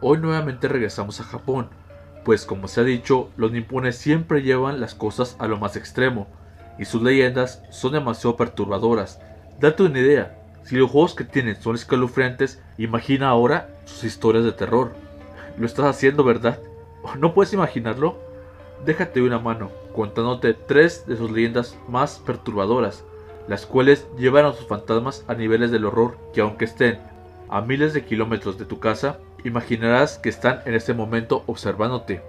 hoy nuevamente regresamos a Japón, pues como se ha dicho, los nipones siempre llevan las cosas a lo más extremo, y sus leyendas son demasiado perturbadoras. Date una idea, si los juegos que tienen son escalofriantes, imagina ahora sus historias de terror. Lo estás haciendo, ¿verdad? ¿No puedes imaginarlo? Déjate una mano contándote tres de sus leyendas más perturbadoras, las cuales llevan a sus fantasmas a niveles del horror que aunque estén a miles de kilómetros de tu casa, imaginarás que están en este momento observándote.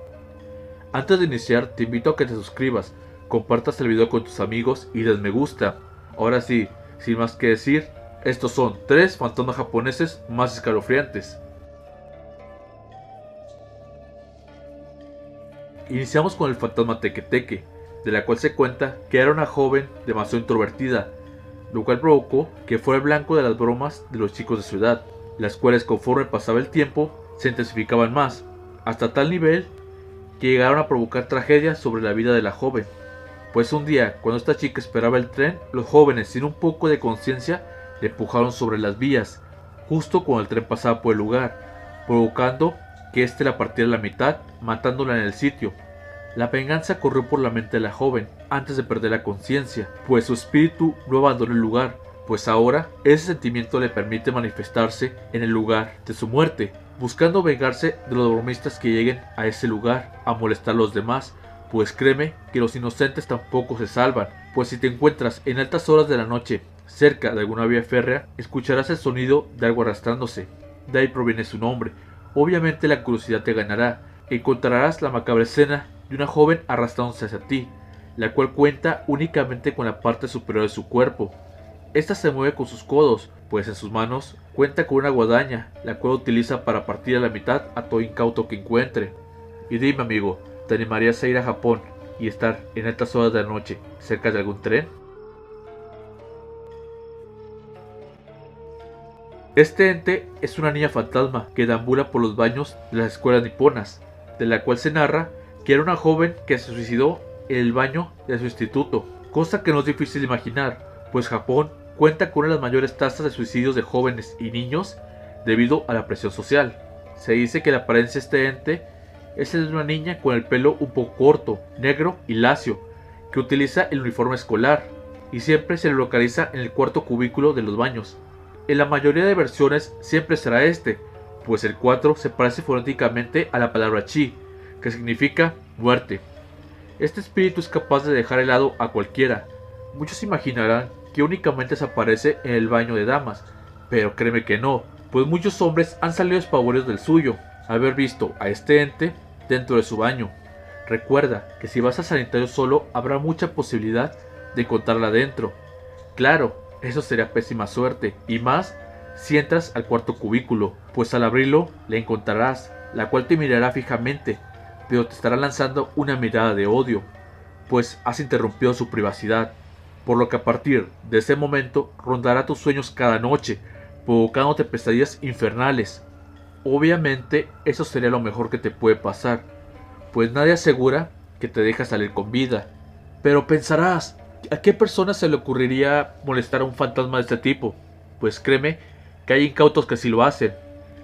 Antes de iniciar, te invito a que te suscribas, compartas el video con tus amigos y des me gusta. Ahora sí, sin más que decir, estos son tres fantasmas japoneses más escalofriantes. Iniciamos con el fantasma Teke Teke, de la cual se cuenta que era una joven demasiado introvertida, lo cual provocó que fuera blanco de las bromas de los chicos de su edad, las cuales conforme pasaba el tiempo se intensificaban más, hasta tal nivel que llegaron a provocar tragedias sobre la vida de la joven. Pues un día, cuando esta chica esperaba el tren, los jóvenes, sin un poco de conciencia, le empujaron sobre las vías, justo cuando el tren pasaba por el lugar, provocando que éste la partiera a la mitad, matándola en el sitio. La venganza corrió por la mente de la joven antes de perder la conciencia, pues su espíritu no abandonó el lugar, pues ahora ese sentimiento le permite manifestarse en el lugar de su muerte, buscando vengarse de los bromistas que lleguen a ese lugar a molestar a los demás, pues créeme que los inocentes tampoco se salvan, pues si te encuentras en altas horas de la noche cerca de alguna vía férrea, escucharás el sonido de algo arrastrándose, de ahí proviene su nombre, obviamente la curiosidad te ganará, encontrarás la macabra escena de una joven arrastrándose hacia ti, la cual cuenta únicamente con la parte superior de su cuerpo, esta se mueve con sus codos, pues en sus manos cuenta con una guadaña, la cual utiliza para partir a la mitad a todo incauto que encuentre. Y dime amigo, ¿te animarías a ir a Japón y estar en estas horas de la noche cerca de algún tren? Este ente es una niña fantasma que deambula por los baños de las escuelas niponas, de la cual se narra que era una joven que se suicidó en el baño de su instituto, cosa que no es difícil imaginar, pues Japón cuenta con una de las mayores tasas de suicidios de jóvenes y niños debido a la presión social. Se dice que la apariencia de este ente es el de una niña con el pelo un poco corto, negro y lacio, que utiliza el uniforme escolar y siempre se le localiza en el cuarto cubículo de los baños. En la mayoría de versiones siempre será este, pues el 4 se parece fonéticamente a la palabra chi, que significa muerte. Este espíritu es capaz de dejar helado a cualquiera. Muchos imaginarán que únicamente se aparece en el baño de damas, pero créeme que no, pues muchos hombres han salido espavoridos del suyo, haber visto a este ente dentro de su baño. Recuerda que si vas a sanitario solo habrá mucha posibilidad de encontrarla dentro. Claro, eso sería pésima suerte, y más si entras al cuarto cubículo, pues al abrirlo le encontrarás, la cual te mirará fijamente, pero te estará lanzando una mirada de odio, pues has interrumpido su privacidad por lo que a partir de ese momento rondará tus sueños cada noche, provocándote pesadillas infernales. Obviamente eso sería lo mejor que te puede pasar, pues nadie asegura que te deja salir con vida. Pero pensarás, ¿a qué persona se le ocurriría molestar a un fantasma de este tipo? Pues créeme que hay incautos que sí lo hacen,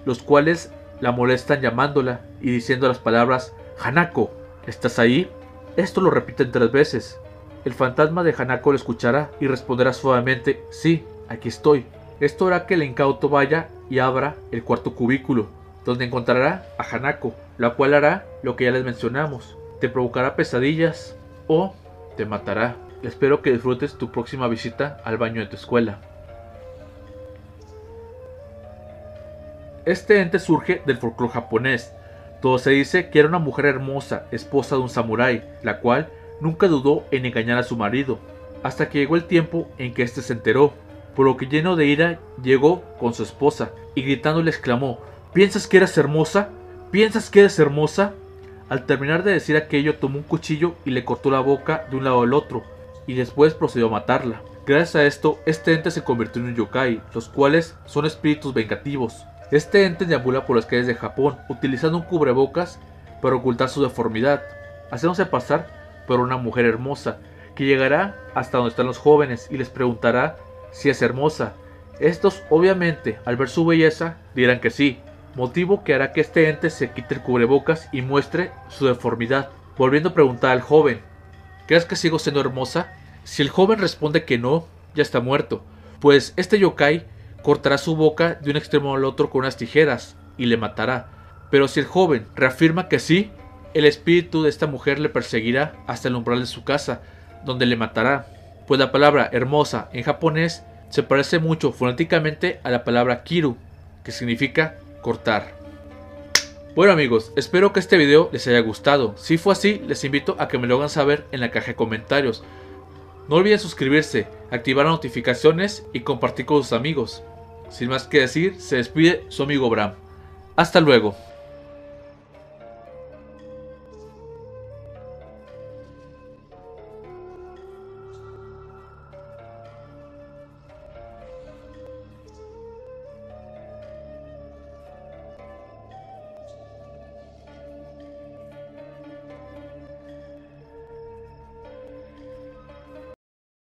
los cuales la molestan llamándola y diciendo las palabras Hanako, ¿estás ahí? Esto lo repiten tres veces, el fantasma de Hanako lo escuchará y responderá suavemente, sí, aquí estoy. Esto hará que el incauto vaya y abra el cuarto cubículo, donde encontrará a Hanako, la cual hará lo que ya les mencionamos. Te provocará pesadillas o te matará. Espero que disfrutes tu próxima visita al baño de tu escuela. Este ente surge del folclore japonés. Todo se dice que era una mujer hermosa, esposa de un samurái, la cual nunca dudó en engañar a su marido, hasta que llegó el tiempo en que éste se enteró, por lo que lleno de ira llegó con su esposa y gritando le exclamó, ¿piensas que eres hermosa? ¿Piensas que eres hermosa? Al terminar de decir aquello tomó un cuchillo y le cortó la boca de un lado al otro, y después procedió a matarla. Gracias a esto, este ente se convirtió en un yokai, los cuales son espíritus vengativos. Este ente deambula por las calles de Japón, utilizando un cubrebocas para ocultar su deformidad, haciéndose pasar por una mujer hermosa, que llegará hasta donde están los jóvenes y les preguntará si es hermosa. Estos, obviamente, al ver su belleza, dirán que sí. motivo que hará que este ente se quite el cubrebocas y muestre su deformidad, volviendo a preguntar al joven, ¿crees que sigo siendo hermosa? Si el joven responde que no, ya está muerto, pues este yokai cortará su boca de un extremo al otro con unas tijeras y le matará. Pero si el joven reafirma que sí, el espíritu de esta mujer le perseguirá hasta el umbral de su casa, donde le matará, pues la palabra hermosa en japonés se parece mucho fonéticamente a la palabra kiru, que significa cortar. Bueno amigos, espero que este video les haya gustado. Si fue así, les invito a que me lo hagan saber en la caja de comentarios. No olviden suscribirse, activar las notificaciones y compartir con sus amigos. Sin más que decir, se despide su amigo Bram. Hasta luego.